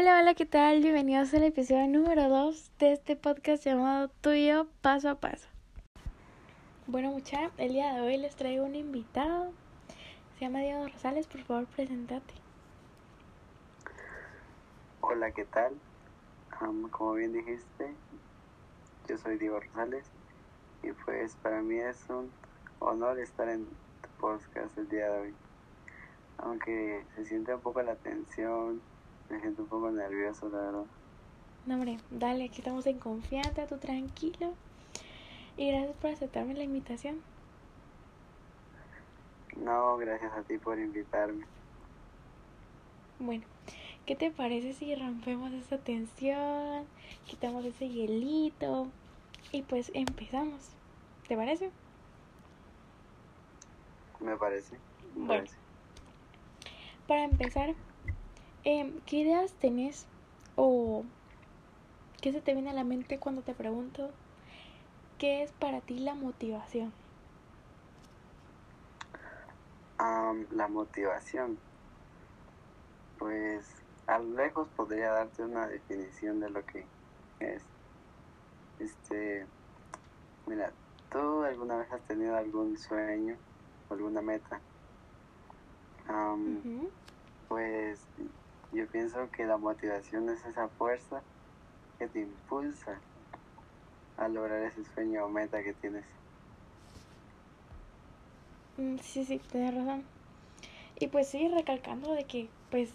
Hola, hola, ¿qué tal? Bienvenidos al episodio número 2 de este podcast llamado Tuyo Paso a Paso. Bueno, mucha, el día de hoy les traigo un invitado. Se llama Diego Rosales, por favor, presentate. Hola, ¿qué tal? Um, como bien dijiste, yo soy Diego Rosales y pues para mí es un honor estar en tu podcast el día de hoy. Aunque se siente un poco la tensión, me siento un poco nervioso, la verdad. No, hombre, dale, aquí estamos en confianza, tú tranquilo. Y gracias por aceptarme la invitación. No, gracias a ti por invitarme. Bueno, ¿qué te parece si rompemos esa tensión, quitamos ese hielito y pues empezamos? ¿Te parece? Me parece. Me Bueno. parece. Para empezar, em, ¿qué ideas tenés o qué se te viene a la mente cuando te pregunto qué es para ti la motivación? Am, la motivación. Pues a lo lejos podría darte una definición de lo que es. Este, mira, ¿tú alguna vez has tenido algún sueño o alguna meta? Ujú. Pues yo pienso que la motivación es esa fuerza que te impulsa a lograr ese sueño o meta que tienes. Mm, Sí, sí, tienes razón. Y pues sí, recalcando de que pues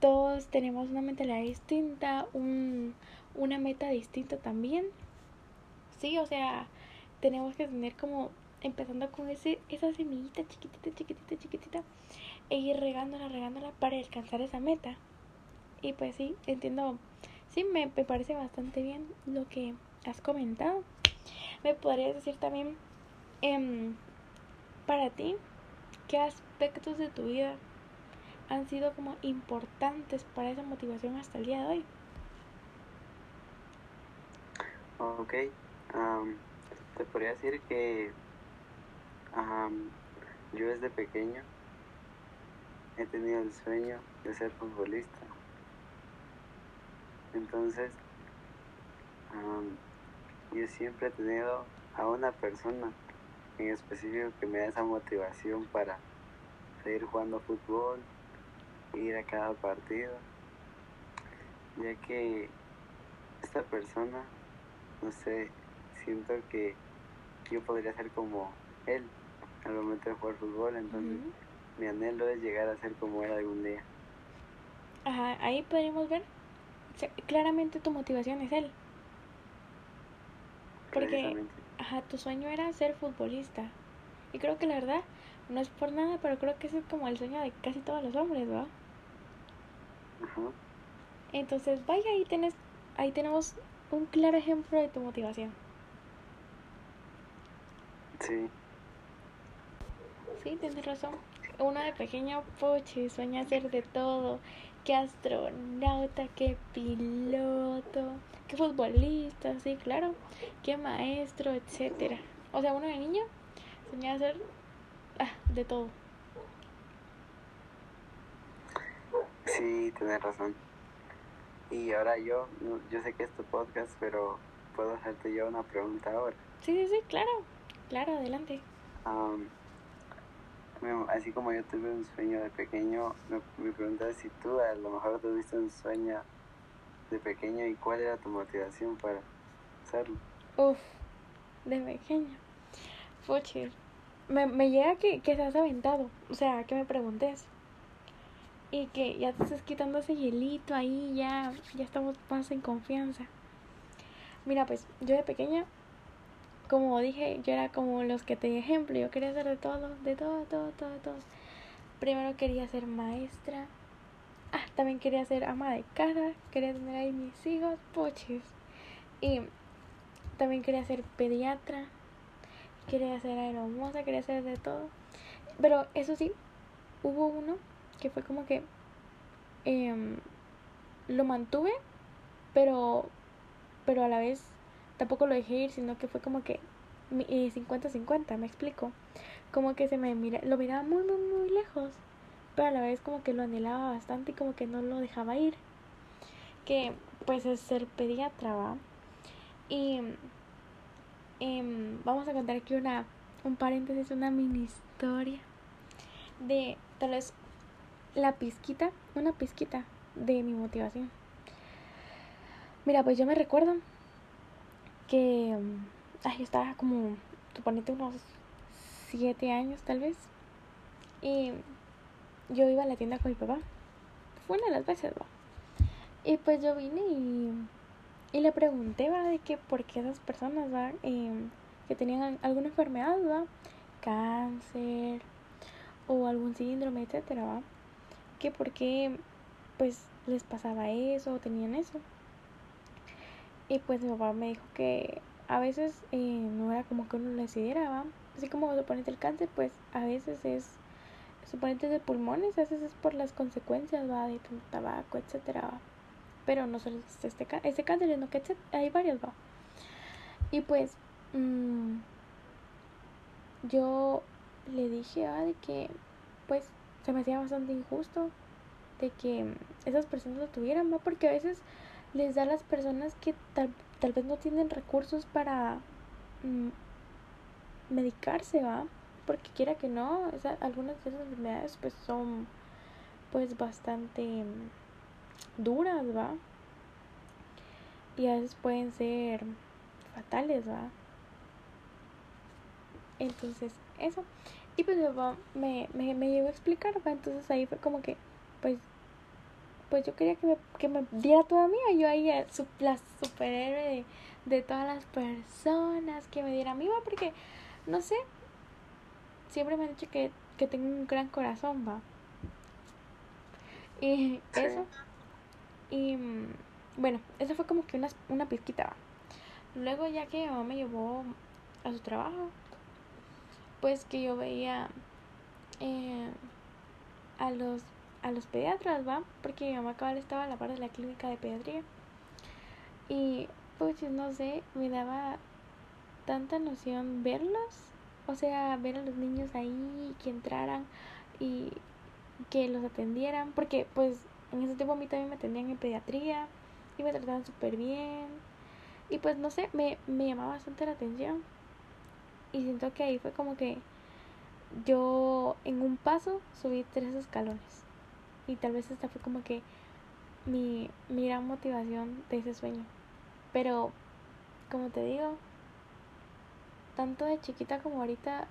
todos tenemos una mentalidad distinta, un, una meta distinta también. Sí, o sea, tenemos que tener como empezando con ese, esa semillita chiquitita, chiquitita, chiquitita e ir regándola, regándola para alcanzar esa meta. Y pues sí, entiendo, sí, me, me parece bastante bien lo que has comentado. Me podrías decir también, em, para ti, ¿qué aspectos de tu vida han sido como importantes para esa motivación hasta el día de hoy? Ok, am, te podría decir que am, yo desde pequeño he tenido el sueño de ser futbolista. Entonces, yo siempre he tenido a una persona en específico que me da esa motivación para seguir jugando fútbol, ir a cada partido, ya que esta persona, no sé, siento que yo podría ser como él al momento de jugar fútbol, entonces. Mi anhelo es llegar a ser como él algún día. Ajá, ahí podríamos ver, o sea, claramente tu motivación es él. Porque, ajá, tu sueño era ser futbolista. Y creo que la verdad, no es por nada, pero creo que ese es como el sueño de casi todos los hombres, ¿verdad? Ajá. Entonces, vaya, ahí, tenés, ahí tenemos un claro ejemplo de tu motivación. Sí, Sí, tienes razón. Uno de pequeño, poche, sueña ser de todo. Que astronauta, que piloto, que futbolista, sí, claro. Que maestro, etcétera. O sea, uno de niño soñaba ser ah, de todo. sí, tienes razón. Y ahora yo, yo sé que es tu podcast, pero puedo hacerte yo una pregunta ahora. Sí, sí, sí, claro. Claro, adelante. Me- así como yo tuve un sueño de pequeño, me, me si tú a lo mejor tuviste un sueño de pequeño y cuál era tu motivación para hacerlo. Uf, de pequeño. Poche. Me, me llega que, que seas aventado. O sea, que me preguntes. Y que ya te estés quitando ese hielito ahí, ya, ya estamos más en confianza. Mira, pues yo de pequeña, como dije, yo era como los que te di ejemplo. Yo quería hacer de todo, de todo, todo, todo, todo. Primero quería ser maestra. Ah, también quería ser ama de casa. Quería tener ahí mis hijos, poches. Y también quería ser pediatra. Quería ser aeromoza, quería ser de todo. Pero eso sí, hubo uno que fue como que em, lo mantuve, pero, pero a la vez tampoco lo dejé ir, sino que fue como que mi- eh, 50-50, me explico. Como que se me mira, lo miraba muy, muy, muy lejos, pero a la vez como que lo anhelaba bastante y como que no lo dejaba ir. que pues es ser pediatra, ¿va? Y em, vamos a contar aquí una, un paréntesis, una mini historia de tal vez la pizquita, una pizquita de mi motivación. Mira, pues yo me recuerdo que ay, estaba como, suponete unos siete años tal vez. Y yo iba a la tienda con mi papá. Fue una de las veces, ¿va? Y pues yo vine y, y le pregunté, ¿va? De que por qué esas personas, ¿va? Em, que tenían alguna enfermedad, ¿va? Cáncer o algún síndrome, etcétera, ¿va? Que por qué, pues, les pasaba eso o tenían eso. Y pues mi papá me dijo que a veces eh, no era como que uno lo decidiera, ¿va? Así como suponete el cáncer, pues a veces es suponete de pulmones, a veces es por las consecuencias, va, de tabaco, etcétera, ¿va? Pero no solo es este, este cáncer, sino que hay varios, va. Y pues mmm, yo le dije, ah, de que pues se me hacía bastante injusto de que esas personas lo tuvieran, ¿va? Porque a veces les da a las personas que tal, tal vez no tienen recursos para mmm, medicarse, ¿va? Porque quiera que no, esa, algunas de esas enfermedades pues son pues bastante mm, duras, ¿va? Y a veces pueden ser fatales, ¿va? Entonces, eso. Y pues me, me, me llegó a explicar, ¿va? Entonces ahí fue como que, pues, pues yo quería que me, que me diera toda mía. Yo ahí, la superhéroe de, de todas las personas, que me diera a mí, ¿va? Porque no sé, siempre me han dicho que, que tengo un gran corazón, va. Y eso. Y mm, bueno, eso fue como que una, una pizquita, va. Luego ya que mi mamá me llevó a su trabajo, pues que yo veía eh, a los a los pediatras, va, porque mi mamá cabal estaba a la par de la clínica de pediatría. Y pues no sé, me daba tanta noción verlos, o sea, ver a los niños ahí, que entraran y que los atendieran, porque pues en ese tiempo a mí también me atendían en pediatría y me trataban súper bien. Y pues no sé, me, me llamaba bastante la atención. Y siento que ahí fue como que yo en un paso subí tres escalones y tal vez esta fue como que mi, mi gran motivación de ese sueño. Pero, como te digo, tanto de chiquita como ahorita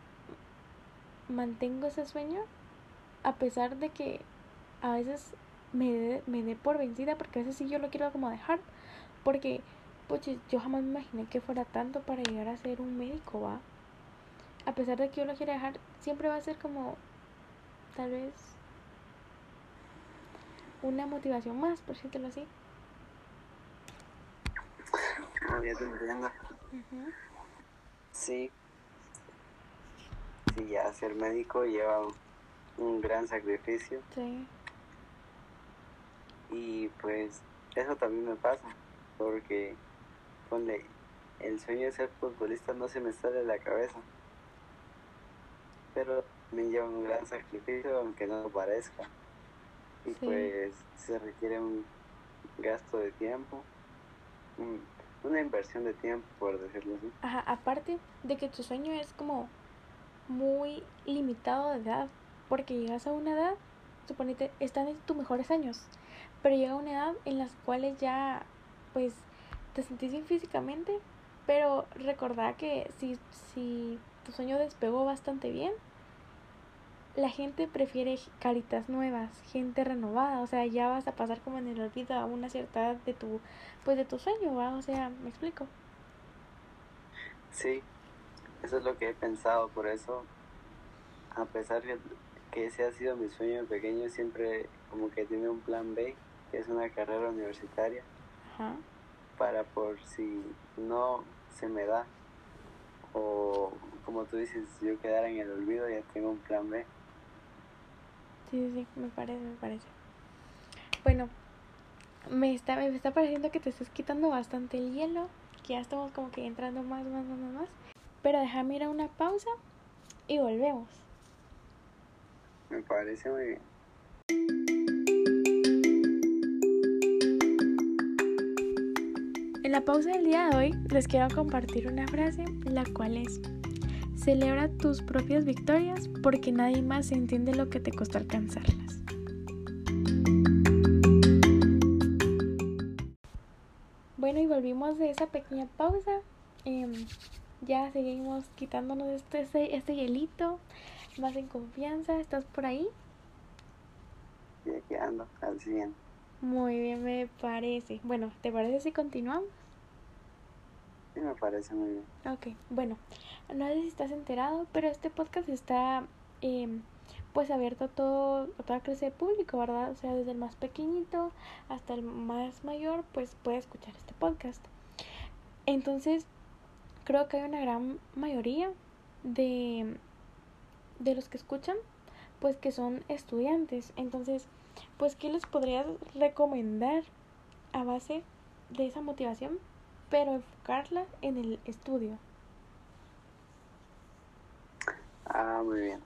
mantengo ese sueño a pesar de que a veces me dé me dé por vencida porque a veces sí yo lo quiero como dejar porque pues yo jamás me imaginé que fuera tanto para llegar a ser un médico va a pesar de que yo lo quiera dejar siempre va a ser como tal vez una motivación más por decirlo así ya te entiendo Sí. Sí, ya ser médico lleva un, gran sacrificio. Sí. Y pues eso también me pasa, porque ponle, el sueño de ser futbolista no se me sale de la cabeza. Pero me lleva un gran sacrificio, aunque no lo parezca. Y pues se requiere un gasto de tiempo, una inversión de tiempo, por decirlo así. Ajá, aparte de que tu sueño es como muy limitado de edad, porque llegas a una edad, suponete, están en tus mejores años, pero llega una edad en las cuales ya, pues, te sentís bien físicamente, pero recordá que si, si tu sueño despegó bastante bien, la gente prefiere caritas nuevas, gente renovada, o sea, ya vas a pasar como en el olvido a una cierta edad de tu, pues de tu sueño, ¿va? O sea, ¿me explico? Sí, eso es lo que he pensado, por eso, a pesar de que ese ha sido mi sueño pequeño, siempre como que tiene un plan B, que es una carrera universitaria, Ajá. para por si no se me da, o como tú dices, yo quedara en el olvido, ya tengo un plan B. Sí, sí, me parece, me parece. Bueno, me está, me está pareciendo que te estás quitando bastante el hielo, que ya estamos como que entrando más, más, más, más. Pero déjame ir a una pausa y volvemos. Me parece muy bien. En la pausa del día de hoy les quiero compartir una frase, la cual es, celebra tus propias victorias porque nadie más entiende lo que te costó alcanzarlas. Bueno, y volvimos de esa pequeña pausa. Em, ya seguimos quitándonos este, este, este hielito, más en confianza. ¿Estás por ahí? Y aquí ando, al 100. Muy bien, me parece. Bueno, ¿te parece si continuamos? Sí, me parece muy bien. Ok, bueno, no sé si estás enterado, pero este podcast está em, pues abierto a, todo, a toda clase de público, ¿verdad? O sea, desde el más pequeñito hasta el más mayor, pues puede escuchar este podcast. Entonces, creo que hay una gran mayoría de, de los que escuchan, pues que son estudiantes. Entonces, pues, ¿qué les podrías recomendar a base de esa motivación, pero enfocarla en el estudio? Ah, muy bien.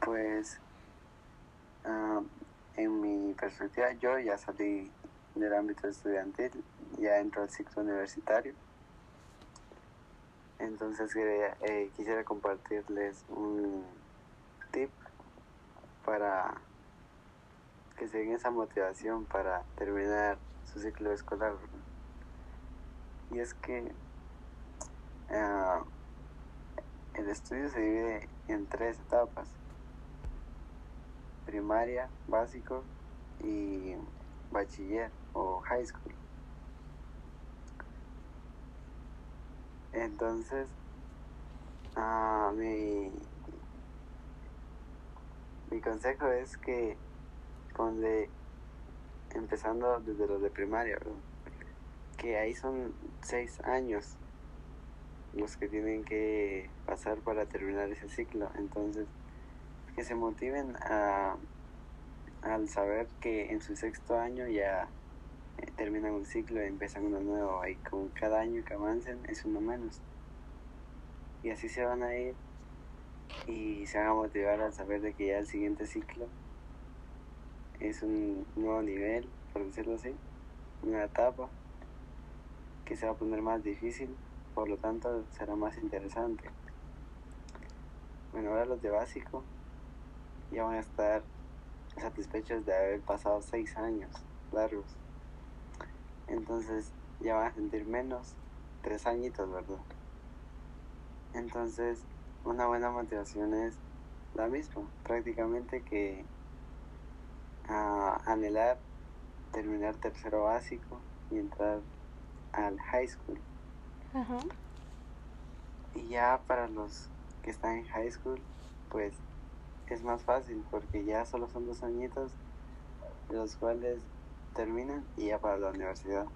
Pues, ah, en mi perspectiva, yo ya salí del ámbito estudiantil, ya entro al ciclo universitario. Entonces eh, quisiera compartirles un tip para que se esa motivación para terminar su ciclo escolar. Y es que ah, el estudio se divide en tres etapas. Primaria, básico y bachiller o high school. Entonces, ah, mi, mi consejo es que ponle, empezando desde los de primaria, ¿verdad? Que ahí son seis años los que tienen que pasar para terminar ese ciclo. Entonces, que se motiven a, al saber que en su sexto año ya eh, terminan un ciclo y empiezan uno nuevo. Y con cada año que avancen es uno menos. Y así se van a ir y se van a motivar al saber de que ya el siguiente ciclo es un nuevo nivel, por decirlo así, una etapa que se va a poner más difícil, por lo tanto será más interesante. Bueno, ahora los de básico ya van a estar satisfechos de haber pasado seis años largos. Entonces ya van a sentir menos, tres añitos, ¿verdad? Entonces una buena motivación es la misma, prácticamente que ah, anhelar terminar tercero básico y entrar al high school. Ajá. Y ya para los que están en high school, pues es más fácil porque ya solo son dos añitos, los cuales terminan y ya para la universidad.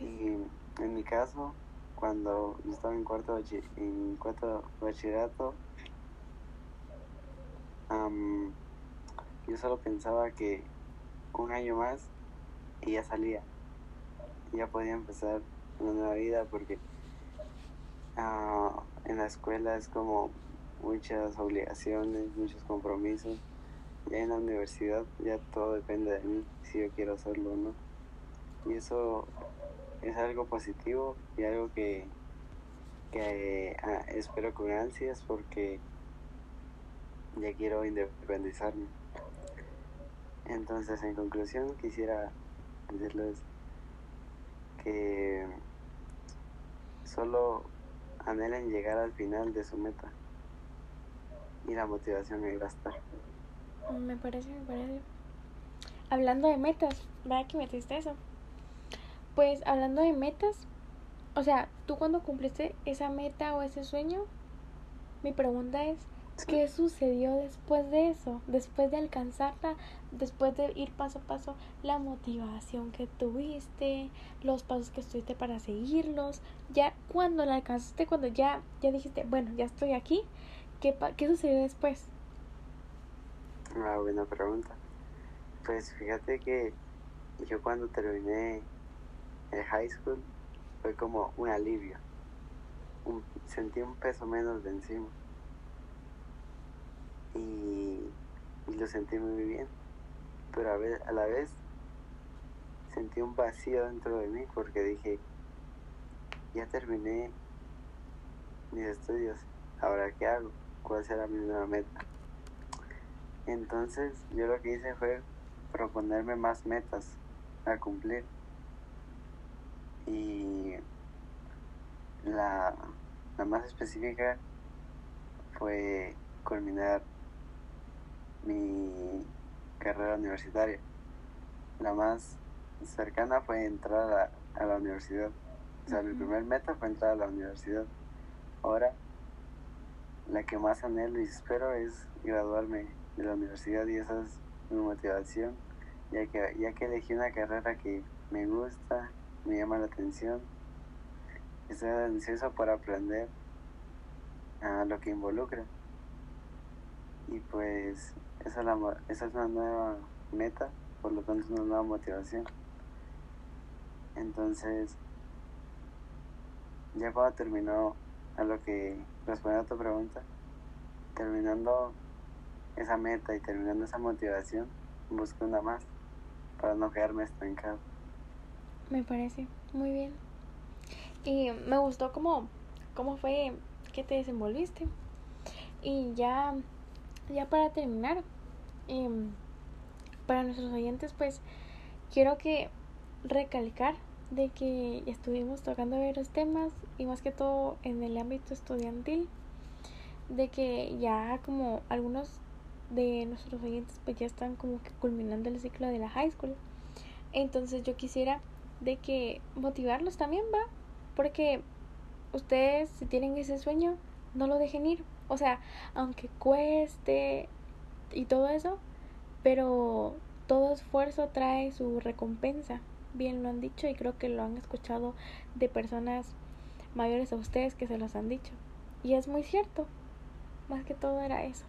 Y en mi caso, cuando estaba en cuarto, en cuarto bachillerato, am, yo solo pensaba que un año más y ya salía. Ya podía empezar una nueva vida porque ah, en la escuela es como muchas obligaciones, muchos compromisos. Ya en la universidad ya todo depende de mí, si yo quiero hacerlo o no. Y eso es algo positivo y algo que, que ah, espero con ansias porque ya quiero independizarme. Entonces, en conclusión, quisiera decirles solo anhelen llegar al final de su meta y la motivación ahí va. Me parece, me parece. Hablando de metas, ¿verdad que metiste eso? Pues hablando de metas, o sea, tú cuando cumpliste esa meta o ese sueño, mi pregunta es, ¿qué sucedió después de eso? Después de alcanzarla, después de ir paso a paso, la motivación que tuviste, los pasos que estuviste para seguirlos, ya cuando la alcanzaste, cuando ya, ya dijiste, bueno, ya estoy aquí, ¿qué, ¿qué sucedió después? Una buena pregunta. Pues fíjate que yo cuando terminé el high school fue como un alivio. Sentí un peso menos de encima. Y, lo sentí muy bien. Pero a, ve- a la vez sentí un vacío dentro de mí porque dije, ya terminé mis estudios, ahora qué hago, cuál será mi nueva meta. Entonces yo lo que hice fue proponerme más metas a cumplir. Y la, la más específica fue culminar mi carrera universitaria. La más cercana fue entrar a, la universidad. O sea, mi primer meta fue entrar a la universidad. Ahora, la que más anhelo y espero es graduarme de la universidad y esa es mi motivación, ya que, ya que elegí una carrera que me gusta, me llama la atención, estoy ansioso por aprender a lo que involucra. Y pues esa es, una nueva meta, por lo tanto es una nueva motivación. Entonces, ya cuando terminó a lo que responde a tu pregunta, terminando esa meta y terminando esa motivación, busco una más para no quedarme estancado. Me parece muy bien. Y me gustó cómo, cómo fue que te desenvolviste. Y ya, ya para terminar, para nuestros oyentes, pues quiero que recalcar de que estuvimos tocando varios temas y más que todo en el ámbito estudiantil de que ya como algunos de nuestros oyentes pues ya están como que culminando el ciclo de la high school. Entonces yo quisiera de que motivarlos también va porque ustedes si tienen ese sueño no lo dejen ir. O sea aunque cueste y todo eso pero todo esfuerzo trae su recompensa bien lo han dicho y creo que lo han escuchado de personas mayores a ustedes que se los han dicho. Y es muy cierto. Más que todo era eso.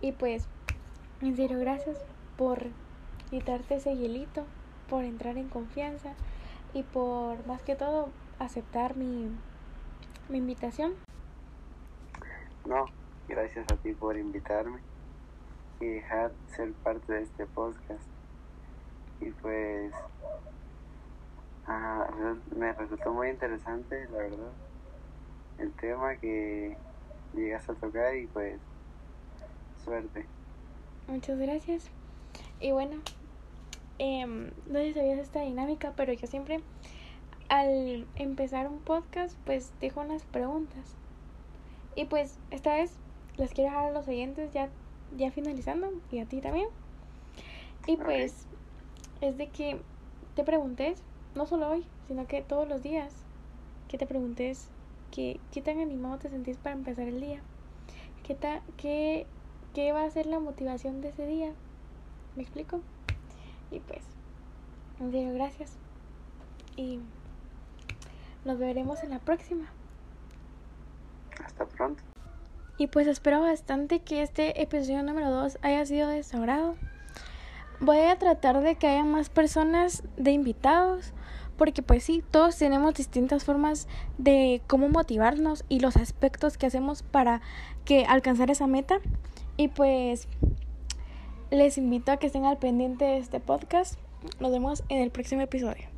Y pues, en serio, gracias por quitarte ese hielito, por entrar en confianza y por más que todo aceptar mi, mi invitación. No, gracias a ti por invitarme y dejar ser parte de este podcast. Y pues Ah, me resultó muy interesante, la verdad, el tema que llegas a tocar y pues suerte. Muchas gracias. Y bueno, eh, no sé si sabías esta dinámica, pero yo siempre al empezar un podcast pues dejo unas preguntas. Y pues esta vez les quiero dejar a los oyentes ya, ya finalizando y a ti también. Y pues es de que te preguntes no solo hoy, sino que todos los días, que te preguntes que, qué tan animado te sentís para empezar el día, qué, ta, qué, qué va a ser la motivación de ese día. ¿Me explico? Y pues, en serio, gracias. Y nos veremos en la próxima. Hasta pronto. Y pues espero bastante que este episodio número 2 haya sido de su. Voy a tratar de que haya más personas de invitados porque pues sí, todos tenemos distintas formas de cómo motivarnos y los aspectos que hacemos para que alcanzar esa meta. Y pues les invito a que estén al pendiente de este podcast. Nos vemos en el próximo episodio.